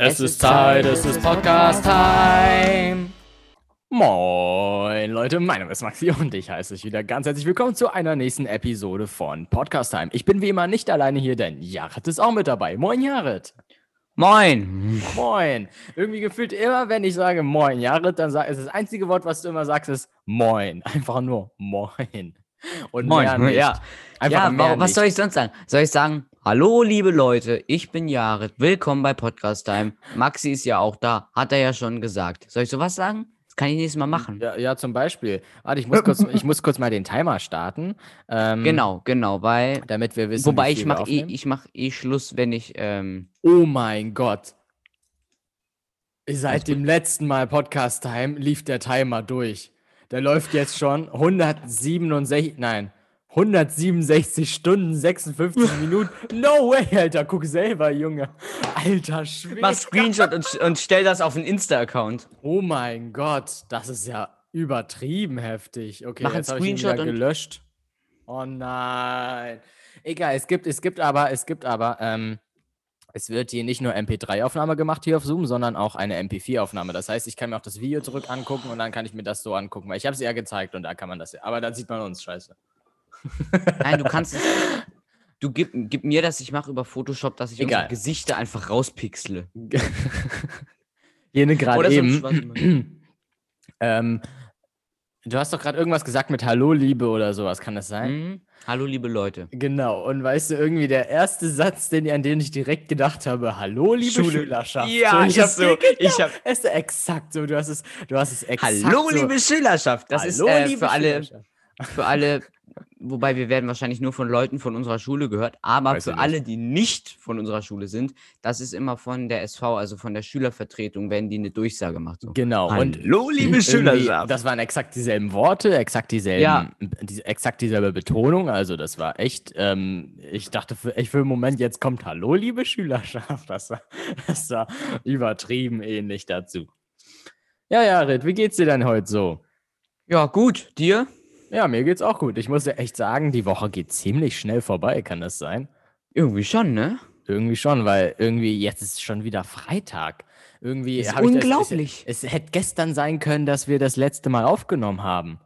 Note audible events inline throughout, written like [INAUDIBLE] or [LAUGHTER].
Es ist Zeit, es ist Podcast-Time. Moin Leute, mein Name ist Maxi und ich heiße euch wieder ganz herzlich willkommen zu einer nächsten Episode von Podcast Time. Ich bin wie immer nicht alleine hier, denn Jared ist auch mit dabei. Moin Jared. Moin. Moin. Irgendwie gefühlt immer, wenn ich sage Moin Jared, dann sag, ist das einzige Wort, was du immer sagst, ist Moin. [LAUGHS] Einfach nur Moin. Und Moin, mehr nicht. ja. Einfach ja, mehr wa- was nicht. soll ich sonst sagen? Soll ich sagen, hallo liebe Leute, ich bin Jared, willkommen bei Podcast Time. Maxi ist ja auch da, hat er ja schon gesagt. Soll ich sowas sagen? Das kann ich nächstes Mal machen. Ja, ja, zum Beispiel. Warte, ich muss kurz, ich muss kurz mal den Timer starten. Ähm, Genau, genau, weil, Damit wir wissen, wobei ich mache eh, ich mach eh Schluss, wenn ich, ähm, Oh mein Gott. Seit dem letzten Mal Podcast Time lief der Timer durch. Der läuft jetzt schon 167, nein, 167 Stunden, 56 [LAUGHS] Minuten. No way, Alter, guck selber, Junge. Alter Schwede. mach Screenshot und, und stell das auf den Insta-Account. Oh mein Gott, das ist ja übertrieben heftig. Okay, Mach einen jetzt habe ich ihn Screenshot wieder und- gelöscht. Oh nein. Egal, es gibt, es gibt aber, es gibt aber, ähm, es wird hier nicht nur MP3-Aufnahme gemacht hier auf Zoom, sondern auch eine MP4-Aufnahme. Das heißt, ich kann mir auch das Video zurück angucken und dann kann ich mir das so angucken, weil ich habe es ja gezeigt und da kann man das ja. Aber dann sieht man uns scheiße. Nein, du kannst es, du gib, gib mir das, ich mache über Photoshop, dass ich unsere Gesichter einfach rauspixele. hier [LAUGHS] ne gerade so eben. [CLEARS THROAT] Ähm, du hast doch gerade irgendwas gesagt mit Hallo, Liebe oder sowas. Kann das sein? Mhm. Hallo liebe Leute. Genau, und weißt du, irgendwie der erste Satz, den, an den ich direkt gedacht habe, hallo, liebe Schule. Schülerschaft. Ja, ich ist hab so. genau, Ich es ist exakt so, du hast es, du hast es exakt Hallo so. liebe Schülerschaft. Das ist Hallo, äh, liebe für alle, für alle, wobei wir werden wahrscheinlich nur von Leuten von unserer Schule gehört, aber Weiß für alle, die nicht von unserer Schule sind, das ist immer von der SV, also von der Schülervertretung, werden die eine Durchsage gemacht. So. Genau, und Hallo liebe irgendwie, das waren exakt dieselben Worte, exakt dieselben, Ja. die, exakt dieselbe Betonung, also das war echt, ähm, ich dachte für, ich für einen Moment, jetzt kommt Hallo, liebe Schülerschaft, das war, [LAUGHS] das war übertrieben ähnlich dazu. Ja, ja, Rit, wie geht's dir denn heute so? Ja, gut. Dir? Ja, mir geht's auch gut. Ich muss ja echt sagen, die Woche geht ziemlich schnell vorbei, kann das sein? Irgendwie schon, ne? Irgendwie schon, weil irgendwie jetzt ist schon wieder Freitag. Irgendwie Das ist unglaublich. es, es hätte gestern sein können, dass wir das letzte Mal aufgenommen haben.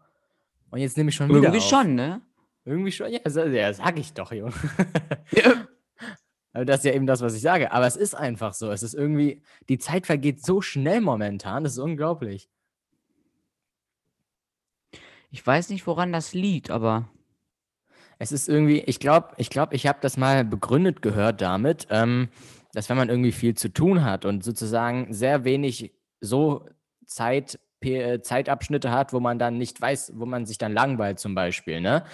Und jetzt nehme ich schon wieder Irgendwie auf. schon, ne? Irgendwie schon. Ja, ja sag ich doch, Junge. [LAUGHS] Aber das ist ja eben das, was ich sage. Aber es ist einfach so. Es ist irgendwie, die Zeit vergeht so schnell momentan. Das ist unglaublich. Ich weiß nicht, woran das liegt, aber Es ist irgendwie, ich glaube, ich glaube, ich habe das mal begründet gehört damit, ähm, dass wenn man irgendwie viel zu tun hat und sozusagen sehr wenig so Zeit, äh, Zeitabschnitte hat, wo man dann nicht weiß, wo man sich dann langweilt zum Beispiel, ne?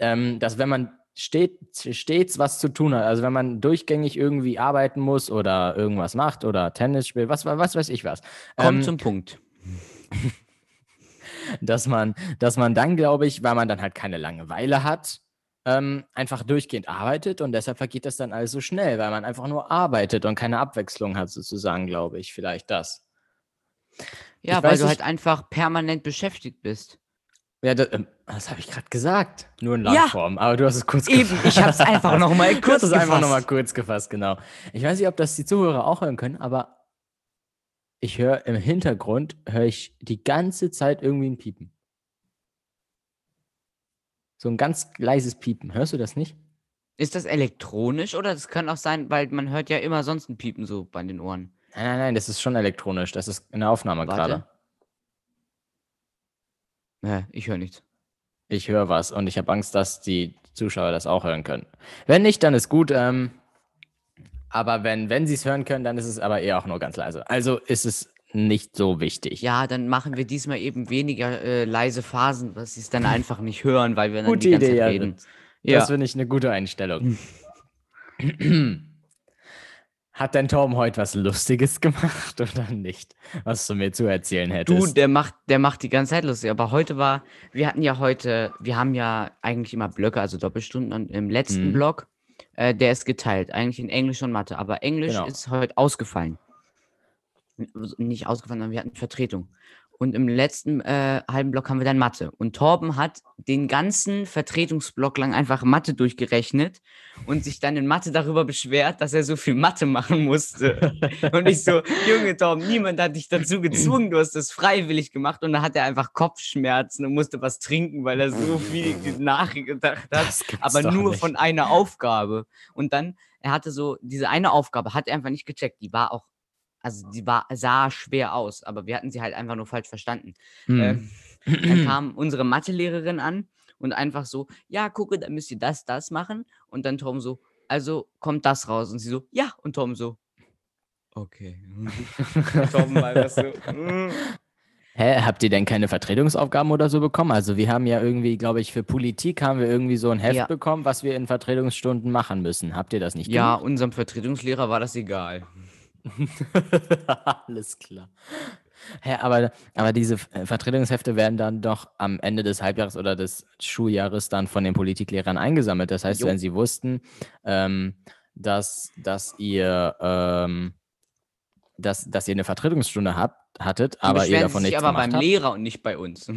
Ähm, dass wenn man stet, stets was zu tun hat, also wenn man durchgängig irgendwie arbeiten muss oder irgendwas macht oder Tennis spielt, was, was weiß ich was. komm ähm, zum Punkt. [LAUGHS] dass man, dass man dann, glaube ich, weil man dann halt keine Langeweile hat, ähm, einfach durchgehend arbeitet und deshalb vergeht das dann alles so schnell, weil man einfach nur arbeitet und keine Abwechslung hat, sozusagen, glaube ich. Vielleicht das. Ja, ich weil weiß du halt einfach permanent beschäftigt bist. Ja, das, ähm, das habe ich gerade gesagt. Nur in Ja. Langform, aber du hast es kurz Eben, ich hab's [LAUGHS] einfach noch mal Du hast kurz es einfach gefasst. nochmal kurz gefasst, genau. Ich weiß nicht, ob das die Zuhörer auch hören können, aber ich höre im Hintergrund, höre ich die ganze Zeit irgendwie ein Piepen. So ein ganz leises Piepen. Hörst du das nicht? Ist das elektronisch oder das kann auch sein, weil man hört ja immer sonst ein Piepen so bei den Ohren. Nein, nein, nein, das ist schon elektronisch. Das ist in der Aufnahme Warte. gerade. Hä, ich höre nichts. Ich höre was und ich habe Angst, dass die Zuschauer das auch hören können. Wenn nicht, dann ist gut. Ähm, aber wenn, wenn sie es hören können, dann ist es aber eher auch nur ganz leise. Also ist es nicht so wichtig. Ja, dann machen wir diesmal eben weniger äh, leise Phasen, dass sie es dann einfach nicht hören, weil wir dann Gute die ganze Idee, Zeit ja. reden. Das Ja, finde ich eine gute Einstellung. [CLEARS THROAT] Hat dein Torben heute was Lustiges [LAUGHS] gemacht oder nicht? Was du mir zu erzählen du, hättest? der macht, der macht die ganze Zeit lustig. Aber heute war, wir hatten ja heute, wir haben ja eigentlich immer Blöcke, also Doppelstunden und im letzten Mhm. Block, äh, der ist geteilt, eigentlich in Englisch und Mathe. Aber Englisch Genau. ist heute ausgefallen. N- Nicht ausgefallen, sondern wir hatten Vertretung. Und im letzten äh, halben Block haben wir dann Mathe. Und Torben hat den ganzen Vertretungsblock lang einfach Mathe durchgerechnet und sich dann in Mathe darüber beschwert, dass er so viel Mathe machen musste. [LAUGHS] und ich so, Junge Torben, niemand hat dich dazu gezwungen, du hast das freiwillig gemacht. Und dann hat er einfach Kopfschmerzen und musste was trinken, weil er so viel nachgedacht hat, aber nur nicht. von einer Aufgabe. Und dann, er hatte so, diese eine Aufgabe hat er einfach nicht gecheckt. Die war auch, also die war, sah schwer aus, aber wir hatten sie halt einfach nur falsch verstanden. Hm. Ähm, [CLEARS THROAT] dann [CLEARS THROAT] kam unsere Mathelehrerin an und einfach so, ja, gucke, dann müsst ihr das, das machen. Und dann Tom so, also kommt das raus. Und sie so, ja. Und Tom so, okay. [LAUGHS] Tom war das so, mm. [LAUGHS] Hä, habt ihr denn keine Vertretungsaufgaben oder so bekommen? Also wir haben ja irgendwie, glaube ich, für Politik haben wir irgendwie so ein Heft Ja. bekommen, was wir in Vertretungsstunden machen müssen. Habt ihr das nicht ja, unserem Vertretungslehrer war das egal. [LAUGHS] Alles klar. Hä, aber, aber diese äh, Vertretungshefte werden dann doch am Ende des Halbjahres oder des Schuljahres dann von den Politiklehrern eingesammelt. Das heißt, Jo. wenn sie wussten, ähm, dass, dass ihr ähm, dass, dass ihr eine Vertretungsstunde habt, hattet, Die aber ihr davon nichts aber gemacht beim habt. Lehrer und nicht bei uns. [LAUGHS]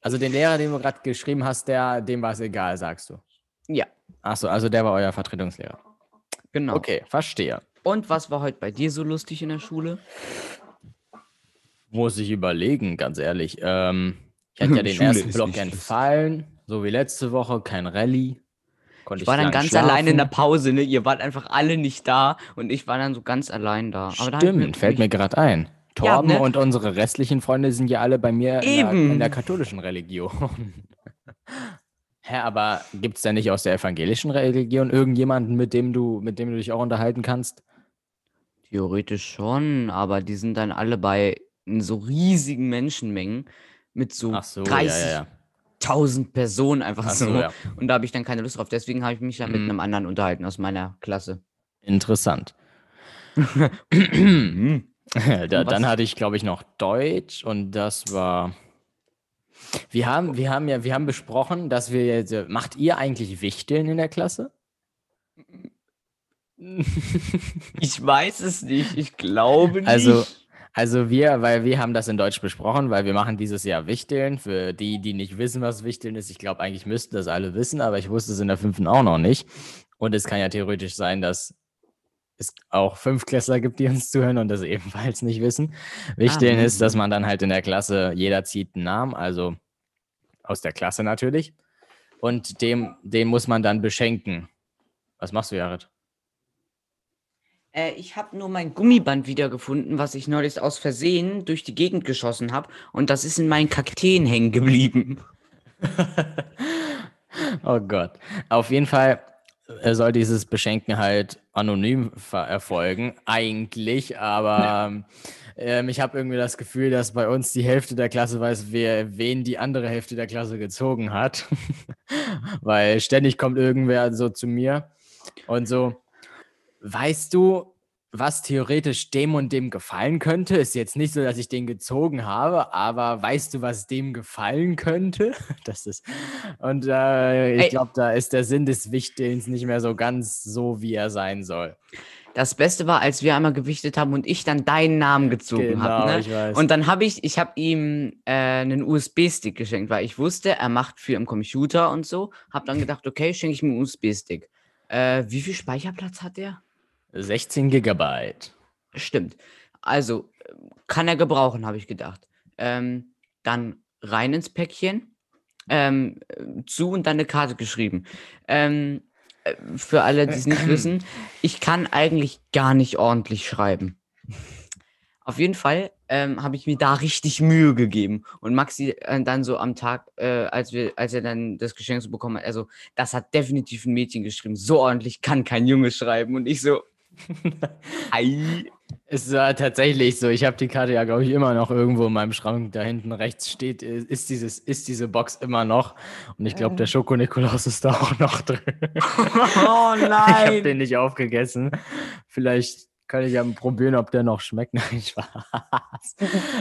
also den Lehrer, den du gerade geschrieben hast, der, dem war es egal, sagst du. ja, Achso, also der war euer Vertretungslehrer. Genau. Okay, verstehe. Und was war heute bei dir so lustig in der Schule? Muss ich überlegen, ganz ehrlich. Ähm, ich hatte ja [LAUGHS] den Schule ersten Block entfallen, so wie letzte Woche, kein Rallye. Konnte Ich war dann ganz schlafen. alleine in der Pause, ne? Ihr wart einfach alle nicht da und ich war dann so ganz allein da. Aber da Stimmt, fällt mir gerade ein. Ja, Torben ne? und unsere restlichen Freunde sind ja alle bei mir in der, in der katholischen Religion. [LAUGHS] Hä, aber gibt es denn nicht aus der evangelischen Religion irgendjemanden, mit dem du, mit dem du dich auch unterhalten kannst? Theoretisch schon, aber die sind dann alle bei in so riesigen Menschenmengen mit so, so, ja, ja, 30.000 ja. Personen einfach Ach so. so, ja. Und da habe ich dann keine Lust drauf. Deswegen habe ich mich dann mit Mhm. einem anderen unterhalten aus meiner Klasse. Interessant. Mhm. [CLEARS THROAT] [CLEARS THROAT] da, dann hatte ich, glaube ich, noch Deutsch und das war. Wir haben, wir haben ja, wir haben besprochen, dass wir jetzt. Macht ihr eigentlich Wichteln in der Klasse? [LAUGHS] Ich weiß es nicht. Ich glaube nicht. Also, also wir, weil wir haben das in Deutsch besprochen, weil wir machen dieses Jahr Wichteln. Für die, die nicht wissen, was Wichteln ist, ich glaube, eigentlich müssten das alle wissen, aber ich wusste es in der fünften auch noch nicht. Und es kann ja theoretisch sein, dass es auch Fünftklässler gibt, die uns zuhören und das ebenfalls nicht wissen. Wichteln Ah, ist, dass man dann halt in der Klasse, jeder zieht einen Namen, also aus der Klasse natürlich. Und dem, den muss man dann beschenken. Was machst du, Jared? Äh, ich habe nur mein Gummiband wiedergefunden, was ich neulich aus Versehen durch die Gegend geschossen habe. Und das ist in meinen Kakteen hängen geblieben. [LAUGHS] Oh Gott. Auf jeden Fall soll dieses Beschenken halt anonym erfolgen, eigentlich, aber ähm, ich habe irgendwie das Gefühl, dass bei uns die Hälfte der Klasse weiß, wer, wen die andere Hälfte der Klasse gezogen hat. [LAUGHS] Weil ständig kommt irgendwer so zu mir und so, weißt du, was theoretisch dem und dem gefallen könnte? Ist jetzt nicht so, dass ich den gezogen habe, aber weißt du, was dem gefallen könnte? [LAUGHS] Das ist. Und äh, ich glaube, da ist der Sinn des Wichtelns nicht mehr so ganz so, wie er sein soll. Das Beste war, als wir einmal gewichtet haben und ich dann deinen Namen gezogen Genau, habe. Ne? ich weiß. Und dann habe ich, ich habe ihm äh, einen USB-Stick geschenkt, weil ich wusste, er macht viel am Computer und so. Habe dann gedacht, okay, schenke ich ihm einen USB-Stick. Äh, wie viel Speicherplatz hat der? 16 Gigabyte. Stimmt. Also kann er gebrauchen, habe ich gedacht. Ähm, dann rein ins Päckchen, ähm, äh, zu und dann eine Karte geschrieben. Ähm, äh, für alle, die es nicht [CLEARS THROAT] wissen, ich kann eigentlich gar nicht ordentlich schreiben. Auf jeden Fall ähm, habe ich mir da richtig Mühe gegeben. Und Maxi äh, dann so am Tag, äh, als, wir, als er dann das Geschenk so bekommen hat, also das hat definitiv ein Mädchen geschrieben. So ordentlich kann kein Junge schreiben. Und ich so, ei. Es war tatsächlich so. Ich habe die Karte ja, glaube ich, immer noch irgendwo in meinem Schrank. Da hinten rechts steht, äh, ist, dieses, ist diese Box immer noch. Und ich glaube, der Schoko-Nikolaus ist da auch noch drin. Oh [LAUGHS] Ich habe nein. den nicht aufgegessen. Vielleicht kann ich ja probieren, ob der noch schmeckt. [LAUGHS] Nein, Spaß.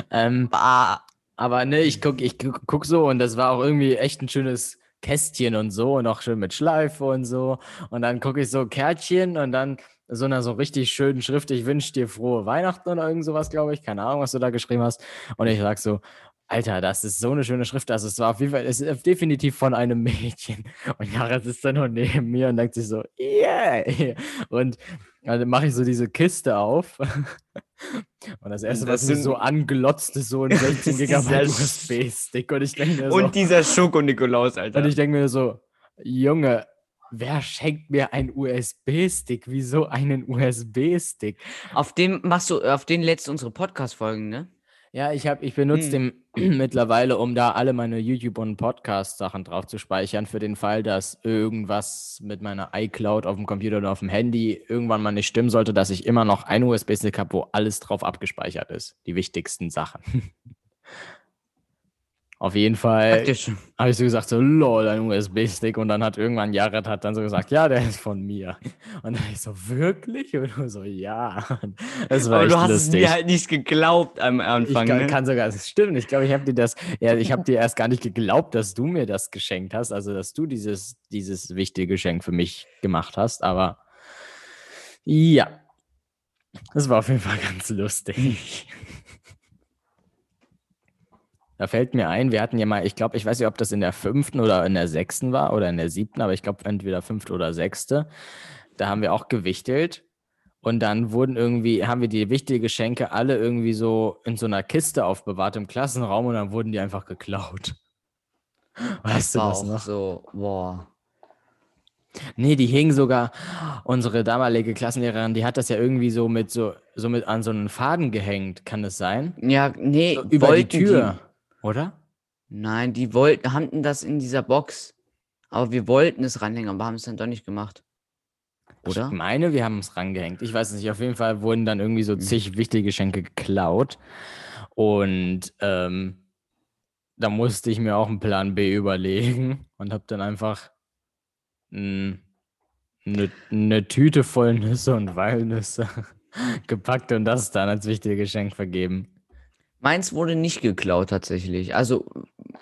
ähm, aber ne, ich guck, ich guck so und das war auch irgendwie echt ein schönes Kästchen und so und auch schön mit Schleife und so. Und dann gucke ich so Kärtchen und dann so einer so richtig schönen Schrift, ich wünsche dir frohe Weihnachten oder irgend sowas, glaube ich. Keine Ahnung, was du da geschrieben hast. Und ich sag so, Alter, das ist so eine schöne Schrift. Also es war auf jeden Fall, es ist definitiv von einem [LAUGHS] Mädchen. Und Jared ist dann nur neben mir und denkt sich so, yeah. Und dann mache ich so diese Kiste auf. [LAUGHS] Und das erste, Das was mich sind- so anglotzt, ist so ein [LAUGHS] 16 Dieser Gigabyte USB-Stick. Und ich denke mir so, Und dieser Schoko-Nikolaus, Alter. und ich denke mir so, Junge, wer schenkt mir einen USB-Stick? Wieso einen USB-Stick? auf dem machst du, auf den lädst du unsere Podcast-Folgen, ne? Ja, ich habe, ich benutze Hm. den [CLEARS THROAT] mittlerweile, um da alle meine YouTube- und Podcast-Sachen drauf zu speichern, für den Fall, dass irgendwas mit meiner iCloud auf dem Computer oder auf dem Handy irgendwann mal nicht stimmen sollte, dass ich immer noch einen USB-Stick habe, wo alles drauf abgespeichert ist. Die wichtigsten Sachen. [LAUGHS] Auf jeden Fall habe ich so gesagt, so lol, ein USB-Stick. Und dann hat irgendwann Jared hat dann so gesagt, ja, der ist von mir. Und dann ich so, wirklich? Und du so, ja. Das war Aber echt du hast es lustig. mir halt nicht geglaubt am Ich Anfang. kann, ne? kann sogar, das stimmt. Ich glaube, ich habe dir das, ja, ich habe dir erst gar nicht geglaubt, dass du mir das geschenkt hast, also dass du dieses, dieses wichtige Geschenk für mich gemacht hast. Aber ja, das war auf jeden Fall ganz lustig. [LAUGHS] Da fällt mir ein, wir hatten ja mal, ich glaube, ich weiß nicht, ob das in der fünften oder in der sechsten war oder in der siebten, aber ich glaube entweder fünfte oder sechste. Da haben wir auch gewichtelt und dann wurden irgendwie, haben wir die wichtigen Geschenke alle irgendwie so in so einer Kiste aufbewahrt im Klassenraum und dann wurden die einfach geklaut. [LAUGHS] Weißt du war das noch? so, boah. Nee, die hingen sogar, unsere damalige Klassenlehrerin, die hat das ja irgendwie so mit so, so mit an so einen Faden gehängt, kann das sein? Ja, nee, So über die Tür, oder? Nein, die wollten, haben das in dieser Box. Aber wir wollten es ranhängen, aber haben es dann doch nicht gemacht. Oder? Ich meine, wir haben es rangehängt. Ich weiß es nicht. Auf jeden Fall wurden dann irgendwie so Mhm. zig wichtige Geschenke geklaut. Und ähm, da musste ich mir auch einen Plan B überlegen und habe dann einfach eine ne Tüte voll Nüsse und Walnüsse [LAUGHS] gepackt und das dann als wichtiges Geschenk vergeben. Meins wurde nicht geklaut tatsächlich. Also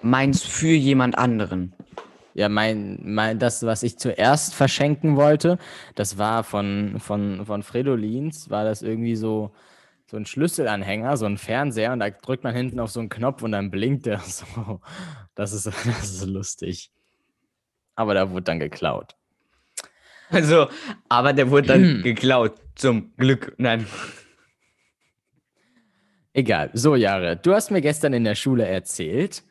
meins für jemand anderen. Ja, mein, mein, das, was ich zuerst verschenken wollte, das war von, von, von Fredolins, war das irgendwie so, so ein Schlüsselanhänger, so ein Fernseher und da drückt man hinten auf so einen Knopf und dann blinkt der [LAUGHS] so. Das ist, [LAUGHS] das ist lustig. Aber da wurde dann geklaut. Also, aber der wurde dann [CLEARS THROAT] geklaut. Zum Glück. Nein. Egal. So, Jahre, du hast mir gestern in der Schule erzählt,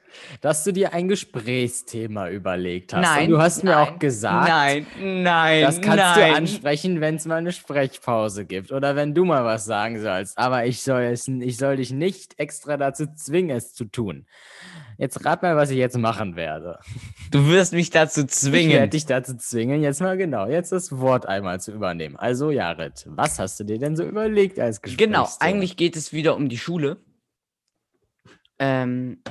dass du dir ein Gesprächsthema überlegt hast. Nein, Und du hast mir auch nein, gesagt, Nein, nein. Das kannst nein. du ansprechen, wenn es mal eine Sprechpause gibt oder wenn du mal was sagen sollst. Aber ich soll, es, ich soll dich nicht extra dazu zwingen, es zu tun. Jetzt rat mal, was ich jetzt machen werde. Du wirst mich dazu Ich zwingen. werde dich dazu zwingen, jetzt mal genau, jetzt das Wort einmal zu übernehmen. Also, Jared, was hast du dir denn so überlegt als Gespräch? Genau, eigentlich geht es wieder um die Schule. Ähm,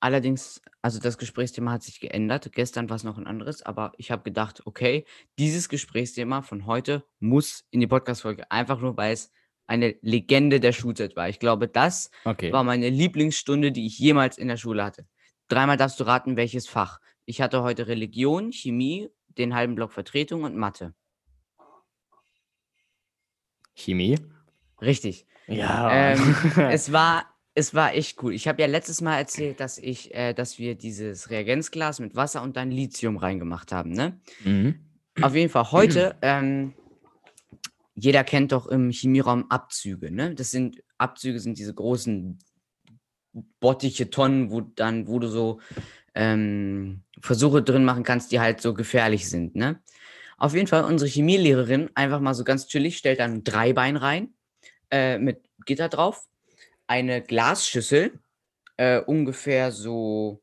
allerdings, also das Gesprächsthema hat sich geändert. Gestern war es noch ein anderes, aber ich habe gedacht, okay, dieses Gesprächsthema von heute muss in die Podcast-Folge, einfach nur, weil es eine Legende der Schulzeit war. Ich glaube, das Okay. war meine Lieblingsstunde, die ich jemals in der Schule hatte. Dreimal darfst du raten, welches Fach. Ich hatte heute Religion, Chemie, den halben Block Vertretung und Mathe. Chemie? Richtig. Ja. Ähm, [LAUGHS] es war, es war echt cool. Ich habe ja letztes Mal erzählt, dass ich, äh, dass wir dieses Reagenzglas mit Wasser und dann Lithium reingemacht haben, ne? mhm. Auf jeden Fall heute, [CLEARS THROAT] ähm, jeder kennt doch im Chemieraum Abzüge, ne? Das sind, Abzüge sind diese großen Bottiche, Tonnen, wo dann, wo du so ähm, Versuche drin machen kannst, die halt so gefährlich sind, ne? Auf jeden Fall, unsere Chemielehrerin, einfach mal so ganz chillig, stellt dann ein Dreibein rein, äh, mit Gitter drauf, eine Glasschüssel, äh, ungefähr so,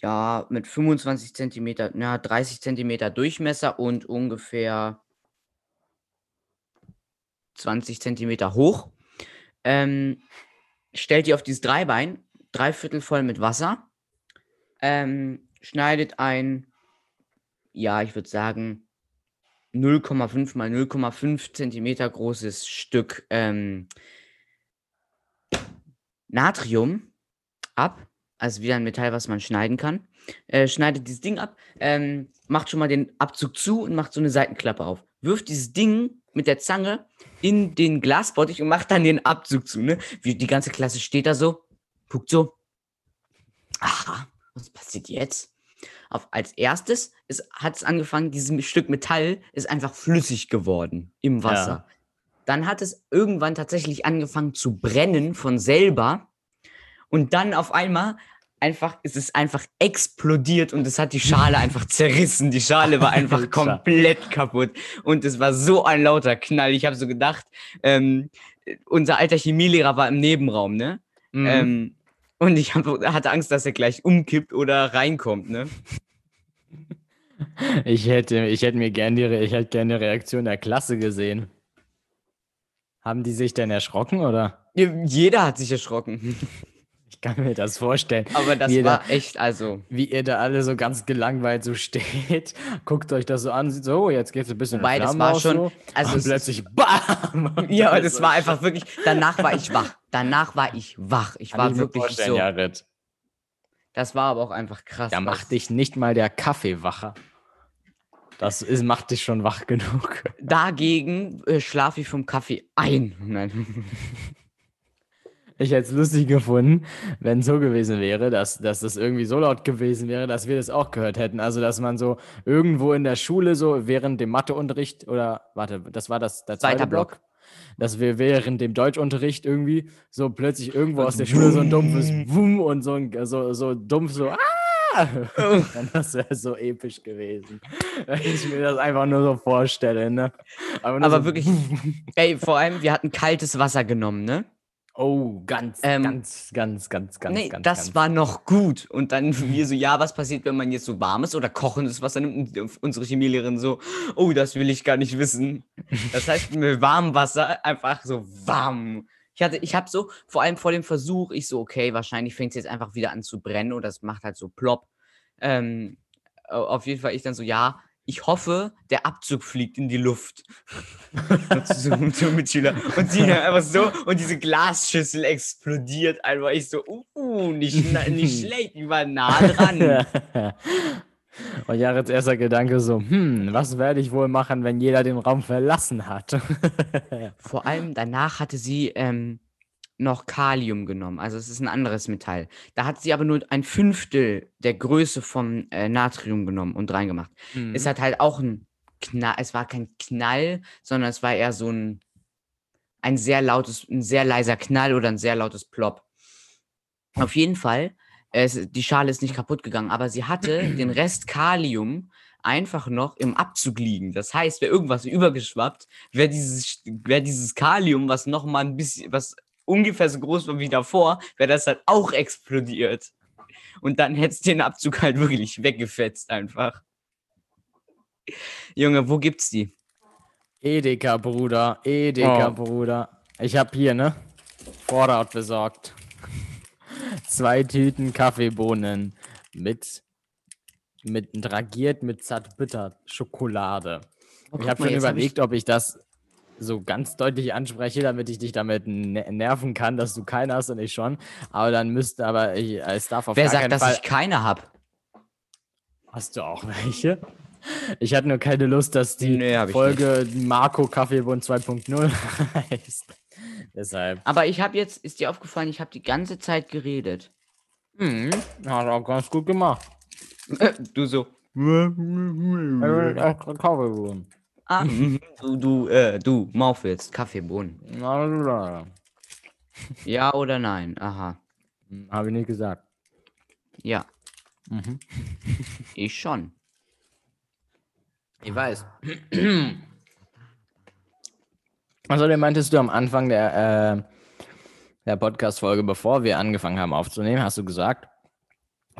ja, mit 25 Zentimeter, na, 30 Zentimeter Durchmesser und ungefähr 20 Zentimeter hoch. Ähm, stellt die auf dieses Dreibein, dreiviertel voll mit Wasser, ähm, schneidet ein, ja, ich würde sagen, 0,5 mal 0,5 Zentimeter großes Stück ähm, Natrium ab. Also wieder ein Metall, was man schneiden kann. Äh, schneidet dieses Ding ab, ähm, macht schon mal den Abzug zu und macht so eine Seitenklappe auf. Wirft dieses Ding mit der Zange in den Glasbottich und macht dann den Abzug zu. Ne? Wie die ganze Klasse steht da so, guckt so. Aha, was passiert jetzt? Auf, als erstes hat es angefangen, dieses Stück Metall ist einfach flüssig geworden im Wasser. Ja. Dann hat es irgendwann tatsächlich angefangen zu brennen von selber. Und dann auf einmal einfach, es ist einfach explodiert und es hat die Schale einfach zerrissen. Die Schale war [LAUGHS] einfach komplett kaputt. Und es war so ein lauter Knall. Ich habe so gedacht, ähm, unser alter Chemielehrer war im Nebenraum, ne? Mhm. Ähm, und ich hab, hatte Angst, dass er gleich umkippt oder reinkommt, ne? Ich hätte, ich hätte mir gerne die, ich hätte gerne die Reaktion der Klasse gesehen. Haben die sich denn erschrocken oder? Jeder hat sich erschrocken. [LAUGHS] Ich kann mir das vorstellen. Aber das war da, echt, also. Wie ihr da alle so ganz gelangweilt so [LAUGHS] steht, guckt euch das so an, sieht so, oh, jetzt geht es ein bisschen Wobei, das war schon, so, also und plötzlich BAM! [LAUGHS] Ja, und es war einfach wirklich, danach war ich wach. Danach war ich wach. Ich war ich wirklich so. Jared. Das war aber auch einfach krass. Da macht dich nicht mal der Kaffee wacher. Das ist, macht dich schon wach genug. Dagegen äh, schlafe ich vom Kaffee ein. Nein. [LAUGHS] Ich hätte es lustig gefunden, wenn es so gewesen wäre, dass, dass das irgendwie so laut gewesen wäre, dass wir das auch gehört hätten. Also, dass man so irgendwo in der Schule so während dem Matheunterricht oder, warte, das war das, der zweite Block. Block dass wir während dem Deutschunterricht irgendwie so plötzlich irgendwo aus der Schule so ein dumpfes Wumm und so, ein, so, so dumpf so Ah! [LAUGHS] das wäre so episch gewesen. Ich mir das einfach nur so vorstelle, ne? Aber, Aber so wirklich, [LAUGHS] ey, vor allem, wir hatten kaltes Wasser genommen, ne? Oh, ganz, ähm, ganz, ganz, ganz, ganz, nee, ganz. Das ganz. war noch gut. Und dann wir so, ja, was passiert, wenn man jetzt so warmes oder kochendes Wasser nimmt? Und unsere Chemielehrerin so, oh, das will ich gar nicht wissen. Das heißt, [LAUGHS] mit warmem Wasser einfach so warm. Ich hatte, ich habe so, vor allem vor dem Versuch, ich so, okay, wahrscheinlich fängt es jetzt einfach wieder an zu brennen oder es macht halt so plopp. Ähm, auf jeden Fall ich dann so, ja, ich hoffe, der Abzug fliegt in die Luft. [LAUGHS] so, so Mitschüler. Und sie [LAUGHS] einfach so, und diese Glasschüssel explodiert einfach. Ich so, uh, nicht, [LAUGHS] nicht schlecht, ich war nah dran. und Jarets erster Gedanke so, hm, was werde ich wohl machen, wenn jeder den Raum verlassen hat? Vor allem danach hatte sie ähm, noch Kalium genommen. Also es ist ein anderes Metall. Da hat sie aber nur ein Fünftel der Größe vom äh, Natrium genommen und reingemacht. Mhm. Es hat halt auch ein Knall, es war kein Knall, sondern es war eher so ein, ein sehr lautes, ein sehr leiser Knall oder ein sehr lautes Plop. Auf jeden Fall, es, die Schale ist nicht kaputt gegangen, aber sie hatte den [CLEARS THROAT] Rest Kalium einfach noch im Abzug liegen. Das heißt, wäre irgendwas übergeschwappt, wäre dieses, wär dieses Kalium, was noch mal ein bisschen, was ungefähr so groß war wie davor, wäre das halt auch explodiert. Und dann hätte es den Abzug halt wirklich weggefetzt einfach. Junge, wo gibt's die? Edeka, Bruder. Edeka, oh. Bruder. Ich hab hier, ne? Vorrat besorgt. [LAUGHS] Zwei Tüten Kaffeebohnen mit, mit dragiert mit Zartbitter Schokolade. Oh, ich habe schon überlegt, ich... ob ich das so ganz deutlich anspreche, damit ich dich damit nerven kann, dass du keine hast und ich schon. Aber dann müsste aber ich, es darf auf Wer sagt, dass Fall ich keine habe? Hast du auch welche? Ich hatte nur keine Lust, dass die nee, Folge Marco Kaffeebund 2.0 heißt. [LAUGHS] Deshalb. Aber ich habe jetzt, ist dir aufgefallen, ich habe die ganze Zeit geredet. Mhm. Hast auch ganz gut gemacht. du so. [LAUGHS] Kaffeebohnen. Ah, [LAUGHS] du, du, äh, du, Maufwitz, Kaffeebohnen. Ja oder nein? Aha. Hm, Habe ich nicht gesagt. Ja. Mhm. [LAUGHS] Ich schon. Ich weiß. [CLEARS THROAT] Außerdem meintest du am Anfang der, äh, der Podcast-Folge, bevor wir angefangen haben aufzunehmen, hast du gesagt,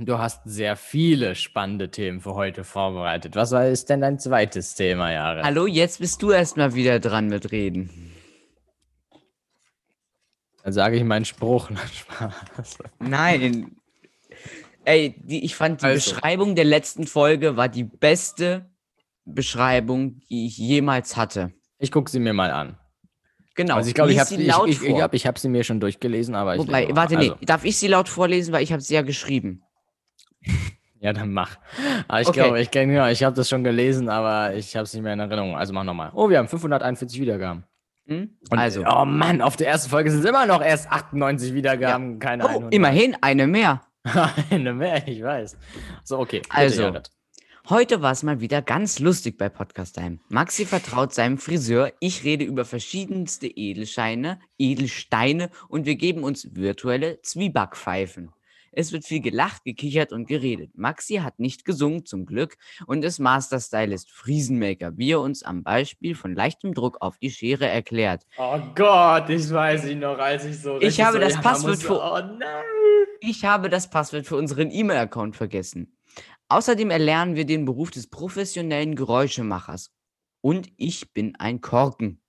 Du hast sehr viele spannende Themen für heute vorbereitet. Was ist denn dein zweites Thema, Jahre? Hallo, jetzt bist du erstmal wieder dran mit Reden. Dann sage ich meinen Spruch. Nein. Ey, die, ich fand die also. Beschreibung der letzten Folge war die beste Beschreibung, die ich jemals hatte. Ich gucke sie mir mal an. Genau. Also ich glaube, ich habe ich, ich, ich, glaub, ich hab sie mir schon durchgelesen, aber Wobei, warte, also. nee, darf ich sie laut vorlesen, weil ich habe sie ja geschrieben. [LAUGHS] Ja, dann mach. Aber ich Okay. glaube, ich, kenn- ja, ich habe das schon gelesen, aber ich habe es nicht mehr in Erinnerung. Also mach nochmal. Oh, wir haben 541 Wiedergaben. Hm? Also, Oh Mann, auf der ersten Folge sind es immer noch erst 98 Wiedergaben, keine oh, 100. immerhin eine mehr. [LAUGHS] Eine mehr, ich weiß. So, okay. Also, Jared. Heute war es mal wieder ganz lustig bei Podcast Time. Maxi vertraut seinem Friseur, ich rede über verschiedenste Edelscheine, Edelsteine und wir geben uns virtuelle Zwiebackpfeifen. Es wird viel gelacht, gekichert und geredet. Maxi hat nicht gesungen, zum Glück, und ist Master Stylist Friesenmaker, wie er uns am Beispiel von leichtem Druck auf die Schere erklärt. Oh Gott, ich weiß ihn noch, als ich so. Ich habe so, das Passwort für- Oh nein. Ich habe das Passwort für unseren E-Mail-Account vergessen. Außerdem erlernen wir den Beruf des professionellen Geräuschemachers. Und ich bin ein Korken.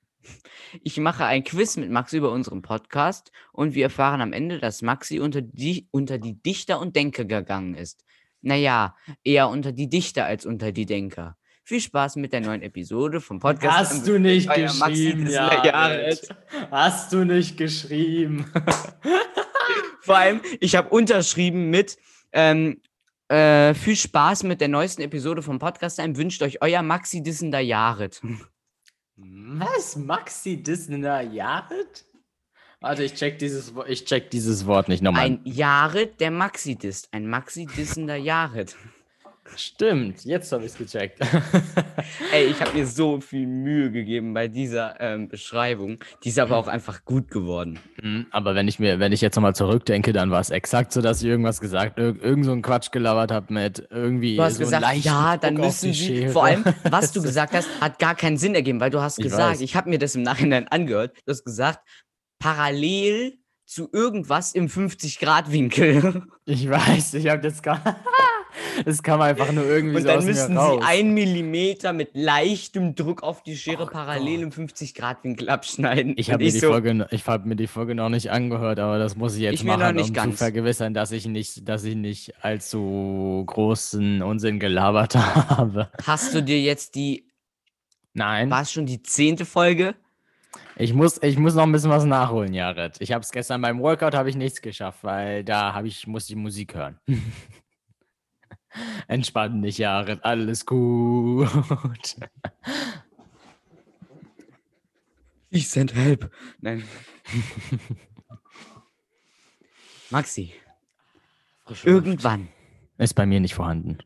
Ich mache ein Quiz mit Maxi über unseren Podcast und wir erfahren am Ende, dass Maxi unter die, unter die Dichter und Denker gegangen ist. Naja, eher unter die Dichter als unter die Denker. Viel Spaß mit der neuen Episode vom Podcast. Hast du nicht geschrieben, Dissler Jared? Hast du nicht geschrieben? [LAUGHS] Vor allem, ich habe unterschrieben mit ähm, äh, viel Spaß mit der neuesten Episode vom Podcast. Wünscht euch euer Maxi Dissender Jared. [LAUGHS] Was? Maxi Disney Jared? Warte, ich check dieses, ich check dieses Wort nicht nochmal. Ein Jared, der Maxi disst. Ein Maxi Dissender Jared. Stimmt, jetzt habe ich es gecheckt. [LAUGHS] Ey, ich habe mir so viel Mühe gegeben bei dieser ähm, Beschreibung. Die ist aber auch einfach gut geworden. Mhm, Aber wenn ich mir, wenn ich jetzt nochmal zurückdenke, dann war es exakt so, dass ich irgendwas gesagt, irg irgend so einen Quatsch gelabert habe mit irgendwie Du hast so gesagt, ja, dann Druck müssen die sie. Vor allem, was du [LAUGHS] gesagt hast, hat gar keinen Sinn ergeben, weil du hast Ich gesagt, weiß. ich habe mir das im Nachhinein angehört, du hast gesagt, parallel zu irgendwas im 50-Grad-Winkel. Ich weiß, ich habe das gar. Das kam einfach nur irgendwie Und so dann mir sie raus. ein Millimeter mit leichtem Druck auf die Schere Oh parallel im 50-Grad-Winkel abschneiden. Ich habe mir, die so, hab mir die Folge noch nicht angehört, aber das muss ich jetzt Ich machen, nicht um ganz. zu vergewissern, dass ich nicht, dass ich nicht allzu großen Unsinn gelabert [LAUGHS] habe. Hast du dir jetzt die, Nein, war es schon die zehnte Folge? ich muss, ich muss noch ein bisschen was nachholen, Jared. Ich habe es gestern beim Workout habe ich nichts geschafft, weil da habe ich musste ich Musik hören. [LAUGHS] Entspann dich, Jared, alles gut. Ich send help. Nein. [LAUGHS] Maxi, irgendwann, Ist bei mir nicht vorhanden.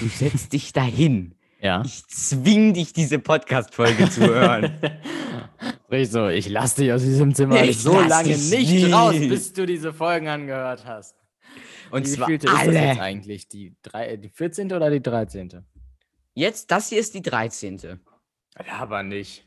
du setzt dich dahin. Ja. Ich zwing dich, diese Podcast-Folge zu hören. [LAUGHS] Sprich so, ich lass dich aus diesem Zimmer Ich so lange nicht raus, bis du diese Folgen angehört hast. Und Wie zwar vielte ist das jetzt alle. eigentlich? Die, drei, die 14. oder die 13.? Jetzt, das hier ist die 13. Ja, aber nicht.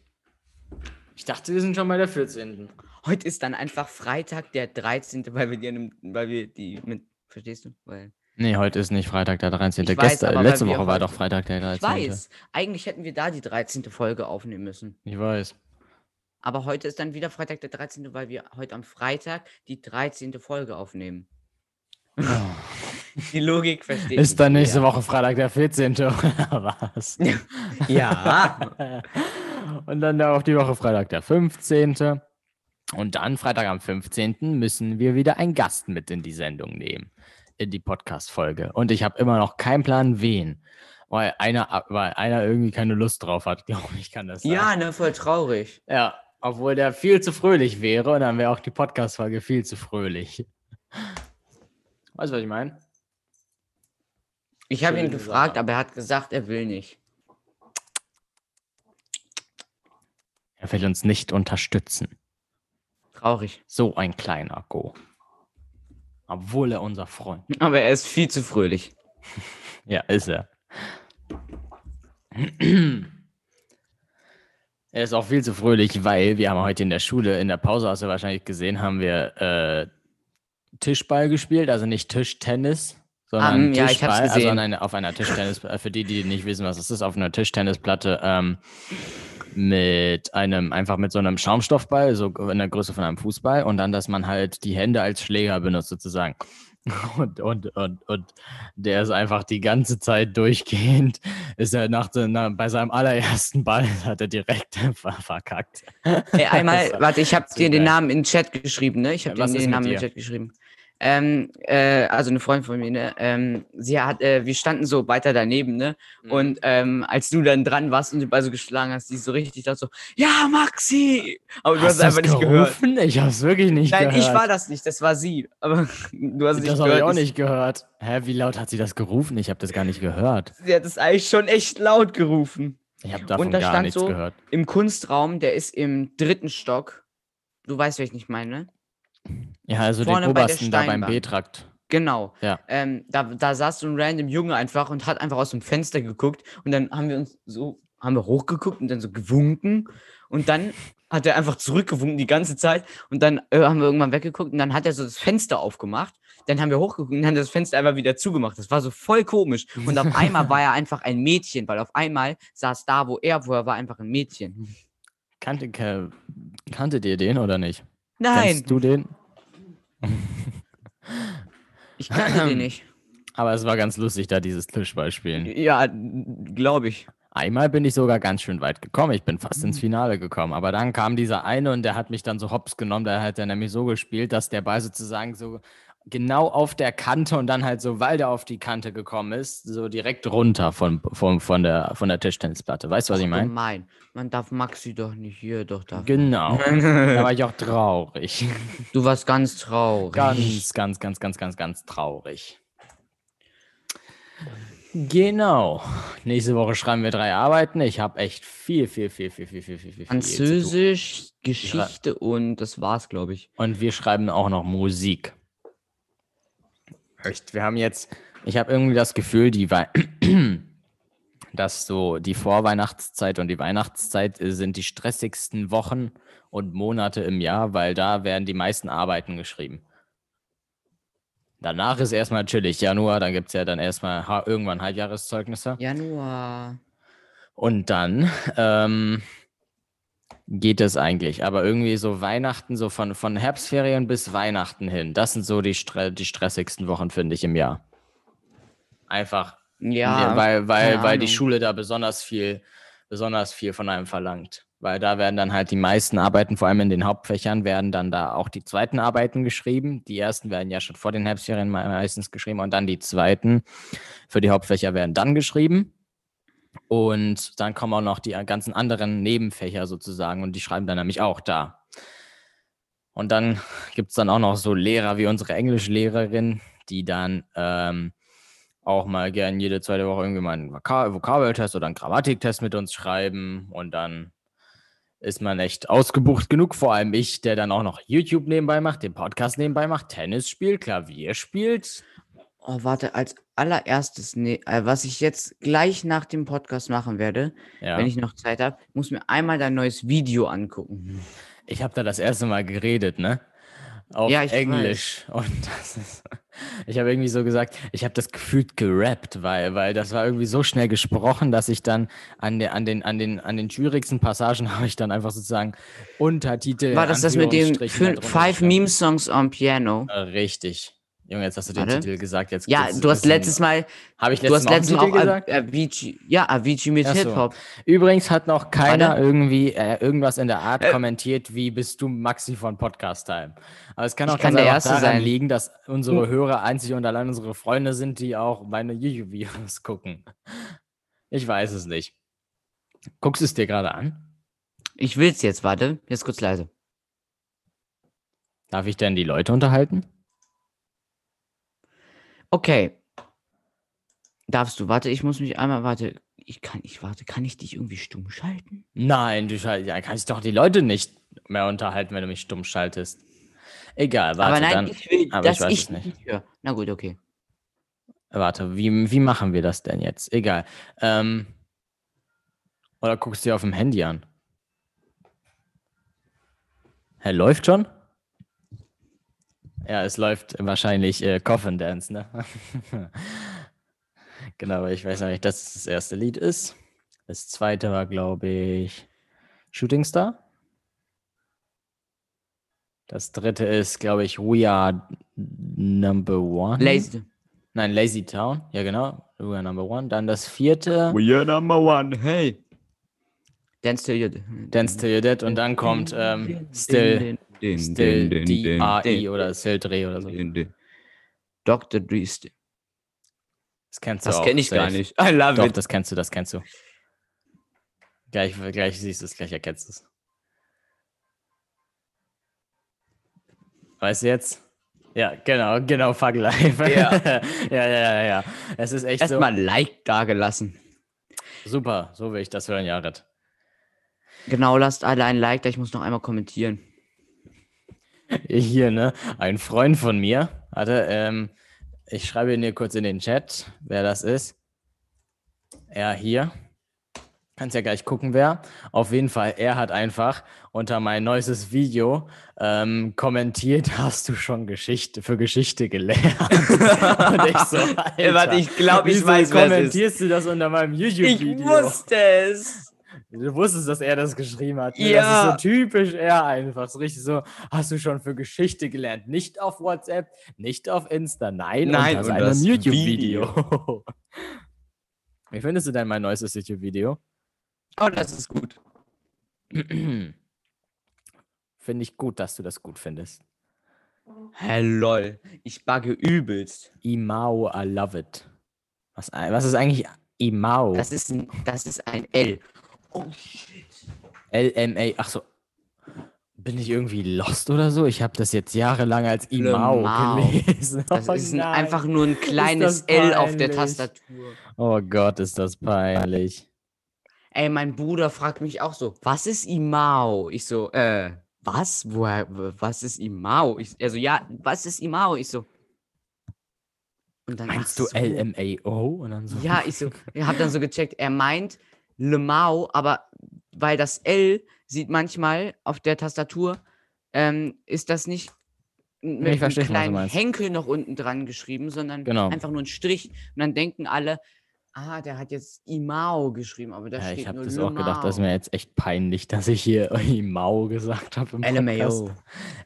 Ich dachte, wir sind schon bei der 14. Heute ist dann einfach Freitag, der 13., weil wir die, weil wir die mit, verstehst du? Weil, Nee, heute ist nicht Freitag der 13. Ich weiß, Gestern, weil letzte Woche war doch Freitag der 13. ich weiß, eigentlich hätten wir da die 13. Folge aufnehmen müssen. Ich weiß. Aber heute ist dann wieder Freitag, der 13., weil wir heute am Freitag die 13. Folge aufnehmen. [LAUGHS] Die Logik verstehe Ist dann nächste jeder. Woche Freitag der 14. [LAUGHS] oder was? [LAUGHS] Ja. Und dann darauf die Woche Freitag der 15. Und dann Freitag am 15. müssen wir wieder einen Gast mit in die Sendung nehmen. In die Podcast-Folge. Und ich habe immer noch keinen Plan, wen. Weil einer, weil einer irgendwie keine Lust drauf hat, glaube ich, kann das sein. ja, ne, voll traurig. Ja, obwohl der viel zu fröhlich wäre und dann wäre auch die Podcast-Folge viel zu fröhlich. Weißt du, was ich meine? Ich habe ihn gefragt, Sache. aber er hat gesagt, er will nicht. Er will uns nicht unterstützen. Traurig. So ein kleiner Go. Obwohl er unser Freund. Aber er ist viel zu fröhlich. [LAUGHS] Ja, ist er. [CLEARS THROAT] Er ist auch viel zu fröhlich, weil wir haben heute in der Schule, in der Pause hast du wahrscheinlich gesehen, haben wir äh, Tischball gespielt, also nicht Tischtennis, sondern Ähm, ja, ich hab's also gesehen. an eine, auf einer Tischtennis, äh, für die, die nicht wissen, was es ist, auf einer Tischtennisplatte ähm, mit einem, einfach mit so einem Schaumstoffball, so in der Größe von einem Fußball und dann, dass man halt die Hände als Schläger benutzt sozusagen. [LAUGHS] Und, und, und, und der ist einfach die ganze Zeit durchgehend, ist er nach, na, bei seinem allerersten Ball, [LAUGHS] hat er direkt [LAUGHS] ver verkackt. Ey, einmal, warte, ich habe dir den. Namen in den Chat geschrieben, ne? Ich habe dir den Namen in den? Chat geschrieben. Ähm, äh, also eine Freundin von mir, ne, ähm, sie hat, äh, wir standen so weiter daneben, ne, Mhm. und ähm, als du dann dran warst und den Ball so geschlagen hast, die so richtig da so, ja, Maxi! Aber du hast, Hast einfach nicht gehört. gerufen? Ich hab's wirklich nicht Nein, gehört. ich war das nicht, das war sie. Aber [LAUGHS] du hast es nicht Das habe ich gehört. auch Ich- nicht gehört. Hä, wie laut hat sie das gerufen? Ich habe das gar nicht gehört. Sie hat es eigentlich schon echt laut gerufen. Ich habe davon Und da gar stand nichts so- gehört. Im Kunstraum, der ist im dritten Stock. Du weißt, wen ich nicht meine. Ja, also vorne den bei der obersten da beim. B-Trakt. Genau. Ja. Ähm, da, da saß so ein random Junge einfach und hat einfach aus dem Fenster geguckt und dann haben wir uns so, haben wir hochgeguckt und dann so gewunken und dann hat er einfach zurückgewunken die ganze Zeit und dann äh, haben wir irgendwann weggeguckt und dann hat er so das Fenster aufgemacht. Dann haben wir hochgeguckt und dann hat er das Fenster einfach wieder zugemacht. Das war so voll komisch. Und auf einmal war er einfach ein Mädchen, weil auf einmal saß da, wo er vorher war, einfach ein Mädchen. Kannte, kanntet ihr den oder nicht? Nein, Kennst du den? [LAUGHS] ich kannte den nicht. [CLEARS THROAT] Aber es war ganz lustig, da dieses Tischball spielen. Ja, glaube ich. Einmal bin ich sogar ganz schön weit gekommen. Ich bin fast Mhm. ins Finale gekommen. Aber dann kam dieser eine und der hat mich dann so hops genommen. Der hat dann nämlich so gespielt, dass der Ball sozusagen so genau auf der Kante und dann halt, so, weil der auf die Kante gekommen ist, so direkt runter von, von, von, der, von der Tischtennisplatte. Weißt du, was ich meine? Nein, man darf Maxi doch nicht hier, doch da. Genau. da war ich auch traurig. Du warst ganz traurig. Ganz, ganz, ganz, ganz, ganz, ganz traurig. Genau. Nächste Woche schreiben wir drei Arbeiten. Ich habe echt viel, viel, viel, viel, viel, viel, viel, viel. Französisch, Geschichte und das war's, glaube ich. Und wir schreiben auch noch Musik. Echt, wir haben jetzt, ich habe irgendwie das Gefühl, die Wei [CLEARS THROAT] dass so die Vorweihnachtszeit und die Weihnachtszeit äh, sind die stressigsten Wochen und Monate im Jahr, weil da werden die meisten Arbeiten geschrieben. Danach ist erstmal chillig, Januar, dann gibt es ja dann erstmal ha irgendwann Halbjahreszeugnisse. Januar. Und dann ähm, geht es eigentlich. Aber irgendwie so Weihnachten, so von, von Herbstferien bis Weihnachten hin, das sind so die, die stressigsten Wochen, finde ich, im Jahr. Einfach, Ja, weil, weil, keine weil die. Schule da besonders viel, besonders viel von einem verlangt. Weil da werden dann halt die meisten Arbeiten, vor allem in den Hauptfächern, werden dann da auch die zweiten Arbeiten geschrieben. Die ersten werden ja schon vor den Herbstferien me- meistens geschrieben und dann die zweiten für die Hauptfächer werden dann geschrieben. Und dann kommen auch noch die ganzen anderen Nebenfächer sozusagen und die schreiben dann nämlich auch da. Und dann gibt es dann auch noch so Lehrer wie unsere Englischlehrerin, die dann ähm, auch mal gern jede zweite Woche irgendwie mal einen Voka Vokabeltest oder einen Grammatiktest mit uns schreiben. Und dann ist man echt ausgebucht genug, vor allem ich, der dann auch noch YouTube nebenbei macht, den Podcast nebenbei macht, Tennis spielt, Klavier spielt. Oh, warte, als allererstes, ne, äh, was ich jetzt gleich nach dem Podcast machen werde, Ja. wenn ich noch Zeit habe, muss mir einmal dein neues Video angucken. Ich habe da das erste Mal geredet, ne? Auf Ja, ich Englisch. Und das ist. Ich habe irgendwie so gesagt, ich habe das gefühlt gerappt, weil, weil das war irgendwie so schnell gesprochen, dass ich dann an, der, an, den, an, den, an den schwierigsten Passagen [LAUGHS] habe ich dann einfach sozusagen Untertitel. War das das mit darunter Five geschrieben. Meme Songs on Piano? Äh, Richtig. Junge, jetzt hast du den Warte. Titel gesagt. Jetzt Ja, geht's du hast letztes Mal, Habe ich du hast letztes Mal auch letztes gesagt? Av- Avicii, ja, Avicii mit so. Hip-Hop. Übrigens hat noch keiner Warte. irgendwie äh, irgendwas in der Art Äh. kommentiert, wie bist du Maxi von Podcast Time. Aber es kann Ich auch kann ganz der einfach Erste daran sein. liegen, dass unsere Hm. Hörer einzig und allein unsere Freunde sind, die auch meine YouTube-Videos [LAUGHS] gucken. Ich weiß es nicht. Guckst du es dir gerade an? Ich will's jetzt, warte, jetzt kurz leise. Darf ich denn die Leute unterhalten? Okay. Darfst du, warte, ich muss mich einmal, warte, ich kann, ich warte, kann ich dich irgendwie stumm schalten? Nein, du schal- ja, kannst doch die Leute nicht mehr unterhalten, wenn du mich stumm schaltest. Egal, warte, aber nein, dann. ich will, aber ich weiß ich es nicht. nicht. Na gut, okay. Warte, wie, wie machen wir das denn jetzt? Egal. Ähm, oder guckst du dir auf dem Handy an? Hä, läuft schon? Ja, es läuft wahrscheinlich äh, Coffin Dance, ne? [LAUGHS] genau, aber ich weiß noch nicht, dass es das erste Lied ist. Das zweite war, glaube ich, Shooting Star. Das dritte ist, glaube ich, We Are Number One. Lazy. Nein, Lazy Town. Ja, genau. We are number one. Dann das vierte. We are number one, hey. Dance till you Dance Till You're Dead. Und dann kommt ähm, Still, Still D-A-I oder Still Dreh oder so. Dr. Dresden. Das kennst du Das kenne ich gar nicht. I love Doch, it. das kennst du, das kennst du. Gleich, gleich siehst du es, gleich erkennst du es. Weißt du jetzt? Ja, genau, genau, Fuck Life. Ja. [LAUGHS] ja, ja, ja, ja. Es ist echt so. Erstmal ein Like dagelassen. Super, so will ich das hören, Jared. Genau, lasst alle ein Like da. Ich muss noch einmal kommentieren. Hier, ne? Ein Freund von mir hatte, ähm, ich schreibe ihn dir kurz in den Chat, wer das ist. Er hier. Kannst ja gleich gucken, wer. Auf jeden Fall, er hat einfach unter mein neuestes Video ähm, kommentiert, [LAUGHS] hast du schon Geschichte für Geschichte gelernt? [LAUGHS] Und ich so, Alter, warte, ich glaub, ich weiß, kommentierst du das unter meinem YouTube-Video? es. Du wusstest, dass er das geschrieben hat. Ne? Ja. Das ist so typisch er einfach. So richtig so, hast du schon für Geschichte gelernt? Nicht auf WhatsApp, nicht auf Insta, nein, Nein, unter seinem YouTube-Video. [LAUGHS] Wie findest du denn mein neuestes YouTube-Video? Oh, das ist gut. [CLEARS THROAT] Finde ich gut, dass du das gut findest. Hä, lol. Ich bugge übelst. Imao, I love it. Was, was ist eigentlich Imao? Das ist ein, das ist ein L. Oh, shit. LMA, ach so. Bin ich irgendwie lost oder so? Ich habe das jetzt jahrelang als Imao gelesen. Das Oh ist ein, einfach nur ein kleines L auf der. Tastatur. Oh Gott, ist das peinlich. Ey, mein Bruder fragt mich auch so, was ist Imao? Ich so, äh, was? Woher, was ist Imao? Ich, also, ja, was ist Imao? Ich so. Und dann, Meinst du so. LMAO? Und dann so. Ja, ich so, ich hab dann so gecheckt, er meint Lemao, aber weil das L sieht manchmal auf der Tastatur, ähm, ist das nicht mit einem kleinen. Henkel noch unten dran geschrieben, sondern Genau. einfach nur ein Strich. Und dann denken alle, ah, der hat jetzt Imao geschrieben, aber da Ja, steht ich habe nur das auch gedacht, das ist Lemao. mir jetzt echt peinlich, [LAUGHS] dass ich hier [LAUGHS] Imao gesagt habe. LMAO.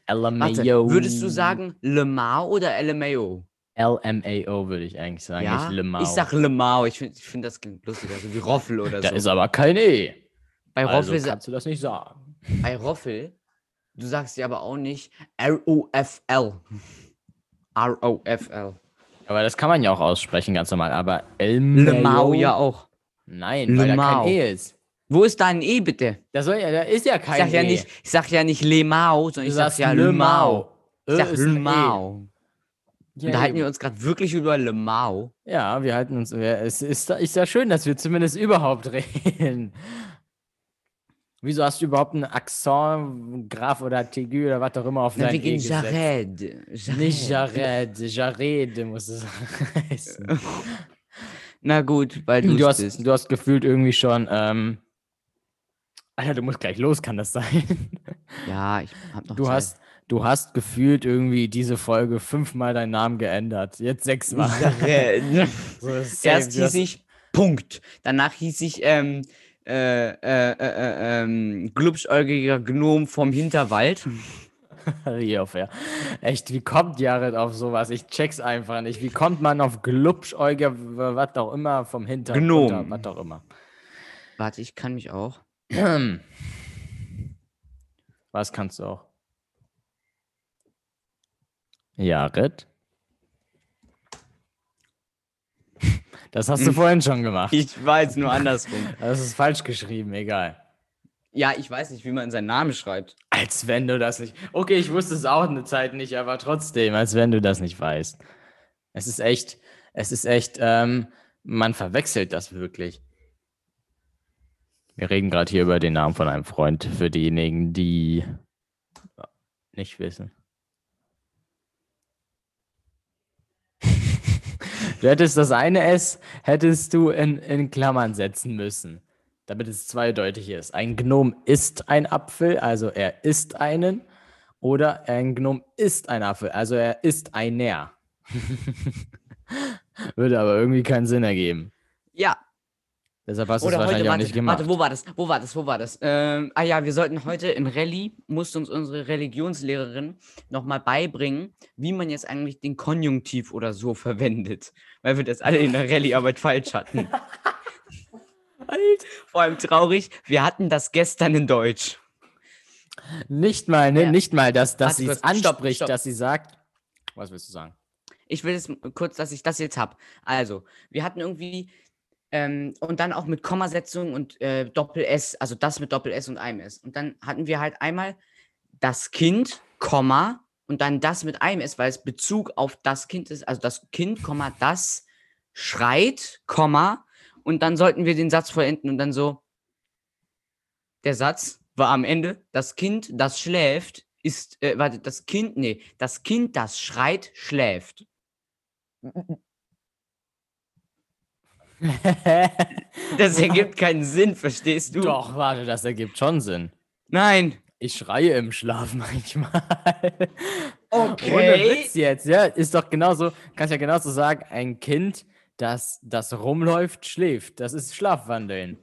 LMAO. Warte, würdest du sagen Lemao oder LMAO? LMAO würde ich eigentlich sagen, Ja, nicht Lemao. ich sag Lemao. Ich finde ich find das klingt lustiger, so wie Roffel oder da so. ist aber kein E. Bei Also Roffel, kannst du das nicht sagen. bei Roffel, du sagst ja aber auch nicht R-O-F-L. R-O-F-L. Aber das kann man ja auch aussprechen, ganz normal. Aber LMAO. Lemao ja auch. Nein, weil da kein E ist. Wo ist da ein E bitte? Da, soll ja, da ist ja Ich kein sag ja E. nicht, ich sag ja nicht Lemao, sondern du ich sag ja Lemao. Ich sag E. Lemao. Ja, Unterhalten wir uns gerade wirklich über Lemao. Ja, wir halten uns. Es ist, ist ja schön, dass wir zumindest überhaupt [LAUGHS] reden. Wieso hast du überhaupt einen Akzent, Graf oder Tigu oder was auch immer auf Na, dein E wegen gesetzt? Jared. Nicht Jared. Jared, muss es [LAUGHS] heißen. Na gut, weil du Du hast, bist. du hast gefühlt irgendwie schon. Ähm, Alter, du musst gleich los, kann das sein? Ja, ich hab noch Du Zeit. hast, du hast gefühlt irgendwie diese Folge fünfmal deinen Namen geändert. Jetzt sechsmal. Jared. [LAUGHS] So, ist Erst hieß ich Punkt. Danach hieß ich ähm, äh, äh, äh, äh, ähm, glubschäugiger Gnom vom Hinterwald. [LAUGHS] Ja. Echt, wie kommt Jared auf sowas? Ich check's einfach nicht. Wie kommt man auf Glubschäuger, was auch immer, vom Hintergrund, Gnom. was auch immer. Warte, ich kann mich auch. [CLEARS THROAT] Was kannst du auch? Jared? [LAUGHS] Das hast du vorhin schon gemacht. Ich weiß nur andersrum. Das ist falsch geschrieben, egal. Ja, ich weiß nicht, wie man seinen Namen schreibt. Als wenn du das nicht. Okay, ich wusste es auch eine Zeit nicht, aber trotzdem, als wenn du das nicht weißt. Es ist echt, es ist echt, ähm, man verwechselt das wirklich. Wir reden gerade hier über den Namen von einem Freund, für diejenigen, die nicht wissen. Du hättest das eine S, hättest du in, in Klammern setzen müssen, damit es zweideutig ist. Ein Gnom ist ein Apfel, also er isst einen. Oder ein Gnom ist ein Apfel, also er ist einer. [LAUGHS] Würde aber irgendwie keinen Sinn ergeben. Ja, Deshalb hast du es oder heute, wahrscheinlich auch warte, nicht gemacht. warte, wo war das? Wo war das? Wo war das? Ähm, ah ja, wir sollten heute in Rallye, musste uns unsere Religionslehrerin nochmal beibringen, wie man jetzt eigentlich den Konjunktiv oder so verwendet. Weil wir das alle in der Rallye-Arbeit falsch hatten. [LAUGHS] Alter. Vor allem traurig, wir hatten das gestern in Deutsch. Nicht mal, ne? Ja. Nicht mal, dass, dass sie es anspricht, stopp. dass sie sagt. Was willst du sagen? ich will jetzt kurz, dass ich das jetzt habe. Also, wir hatten irgendwie ähm, und dann auch mit Kommasetzung und äh, Doppel-S, also das mit Doppel-S und einem S. Und dann hatten wir halt einmal das Kind, Komma, und dann das mit einem S, weil es Bezug auf das Kind ist, also das Kind, Komma, das schreit, Komma, und dann sollten wir den Satz vollenden und dann so, der Satz war am Ende, das Kind, das schläft, ist, äh, warte, das Kind, nee, das Kind, das schreit, schläft. Das ergibt keinen Sinn, verstehst du? Doch, warte, das ergibt schon Sinn. Nein. Ich schreie im Schlaf [LAUGHS] manchmal. Okay. Ohne Witz jetzt, ja. Ist doch genauso, kannst ja genauso sagen, ein Kind, das, das rumläuft, schläft. Das ist Schlafwandeln.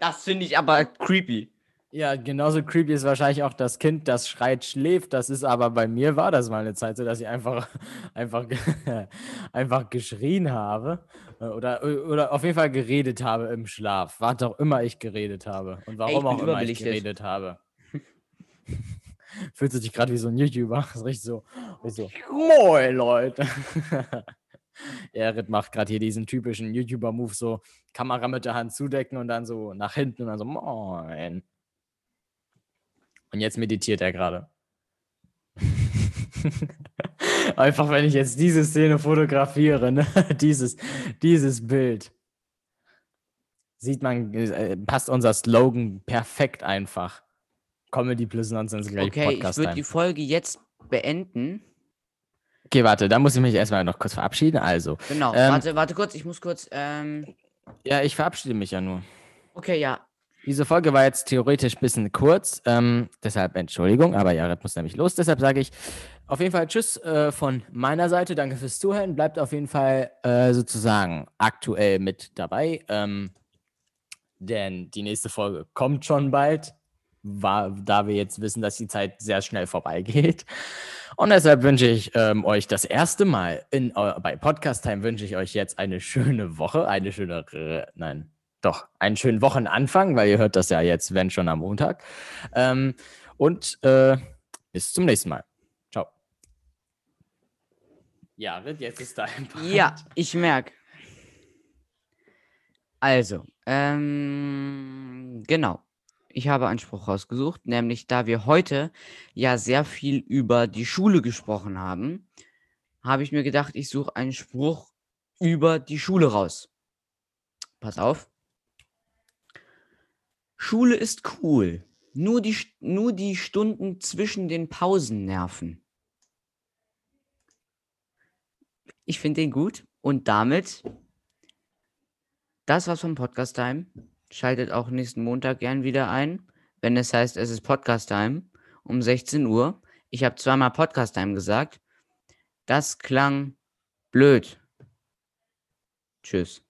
Das finde ich aber creepy. Ja, genauso creepy ist wahrscheinlich auch das Kind, das schreit, schläft. Das ist aber bei mir war das mal eine Zeit so, dass ich einfach, [LAUGHS] einfach, [LAUGHS] einfach geschrien habe. äh, Oder, oder auf jeden Fall geredet habe im Schlaf. Was auch immer ich geredet habe. Und warum bin auch immer ich geredet habe. [LAUGHS] Fühlst du dich gerade wie so ein YouTuber? Das richtig so. richtig so Moin, Leute. Erit macht gerade hier diesen typischen YouTuber-Move, so Kamera mit der Hand zudecken und dann so nach hinten und dann so Moin. Und jetzt meditiert er gerade. [LAUGHS] Einfach, wenn ich jetzt diese Szene fotografiere, ne? [LAUGHS] dieses, dieses Bild, sieht man, äh, passt unser Slogan perfekt einfach. Comedy plus Nonsense gleich Okay, ich Podcast würde time. die Folge jetzt beenden. Okay, warte, da muss ich mich erstmal noch kurz verabschieden. Also, Genau. Ähm, warte, warte kurz, ich muss kurz. Ähm, ja, ich verabschiede mich ja nur. okay, ja. Diese Folge war jetzt theoretisch ein bisschen kurz, ähm, deshalb Entschuldigung, aber Jared muss nämlich los, deshalb sage ich auf jeden Fall Tschüss äh, von meiner Seite, danke fürs Zuhören, bleibt auf jeden Fall äh, sozusagen aktuell mit dabei, ähm, denn die nächste Folge kommt schon bald, war, da wir jetzt wissen, dass die Zeit sehr schnell vorbeigeht. Und deshalb wünsche ich ähm, euch das erste Mal in, bei Podcast Time wünsche ich euch jetzt eine schöne Woche, eine schöne, nein, doch, einen schönen Wochenanfang, weil ihr hört das ja jetzt, wenn schon am Montag. Ähm, und äh, bis zum nächsten Mal. Ciao. Ja, Ritt, jetzt ist dein Part. Ja, ich merke. Also, ähm, genau. Ich habe einen Spruch rausgesucht, nämlich da wir heute ja sehr viel über die Schule gesprochen haben, habe ich mir gedacht, ich suche einen Spruch über die Schule raus. Pass auf. Schule ist cool. Nur die, nur die Stunden zwischen den Pausen nerven. Ich finde den gut und damit das war's vom Podcast Time. Schaltet auch nächsten Montag gern wieder ein, wenn es heißt, es ist Podcast Time um 16 Uhr. Ich habe zweimal Podcast Time gesagt. Das klang blöd. Tschüss.